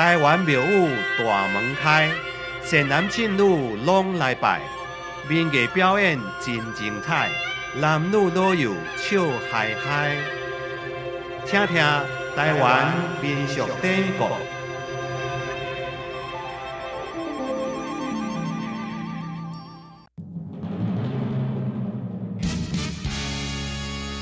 台湾庙宇大门开，善男信女拢来拜。民艺表演真精彩，男女老幼笑嗨嗨。听听台湾民俗典故。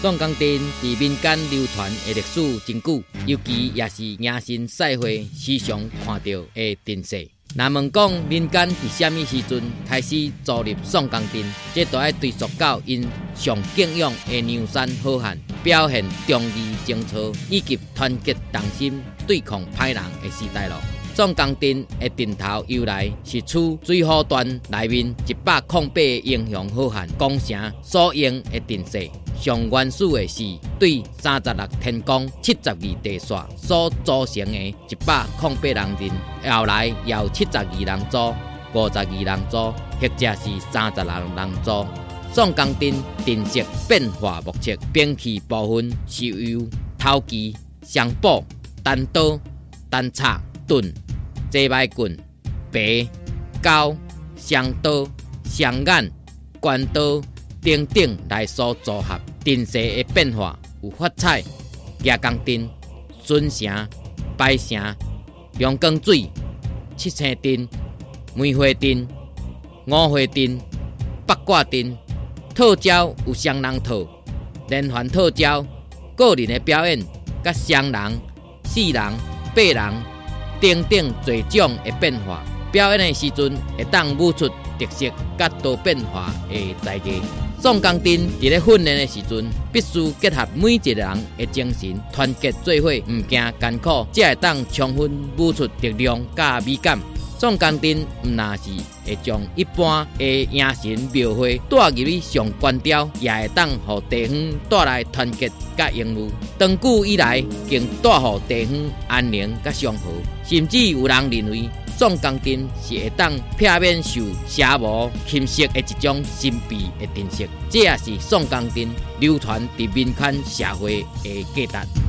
宋江镇伫民间流传的历史真久，尤其也是迎新赛会时常看到的阵势。那问讲民间伫什么时阵开始造入宋江镇，这都要追溯到因上敬仰的牛山好汉，表现忠义情操以及团结同心对抗歹人的时代咯。宋江镇的镇头由来是取水浒传内面一百零八英雄好汉攻城所用的阵势。上原始的是对三十六天宫、七十二地煞所组成的一百零八人阵，后来由七十二人组、五十二人组，或者是三十六人组。宋江镇阵式变化莫测，兵器部分是由头旗、双宝、单刀、单叉、盾、坐牌棍、白、高、双刀、双眼、关刀。等等来所组合，阵势的变化有发彩、夜光灯、巡城、摆城、阳光水、七星灯、梅花灯、五花灯、八卦灯、套招有双人套、连环套招、个人的表演、甲双人、四人、八人等等多种的变化。表演的时阵会当舞出特色甲多变化的才艺。宋江镇伫咧训练的时阵，必须结合每一个人的精神，团结做伙，毋惊艰苦，才会当充分付出力量甲美感。宋江镇毋那是会将一般的迎神庙会带入去上关雕，也会当互地方带来团结甲荣誉。长久以来，更带互地方安宁甲祥和，甚至有人认为。宋江镇是会当避免受邪魔侵蚀的一种神秘的阵式，这也是宋江镇流传伫民间社会的价值。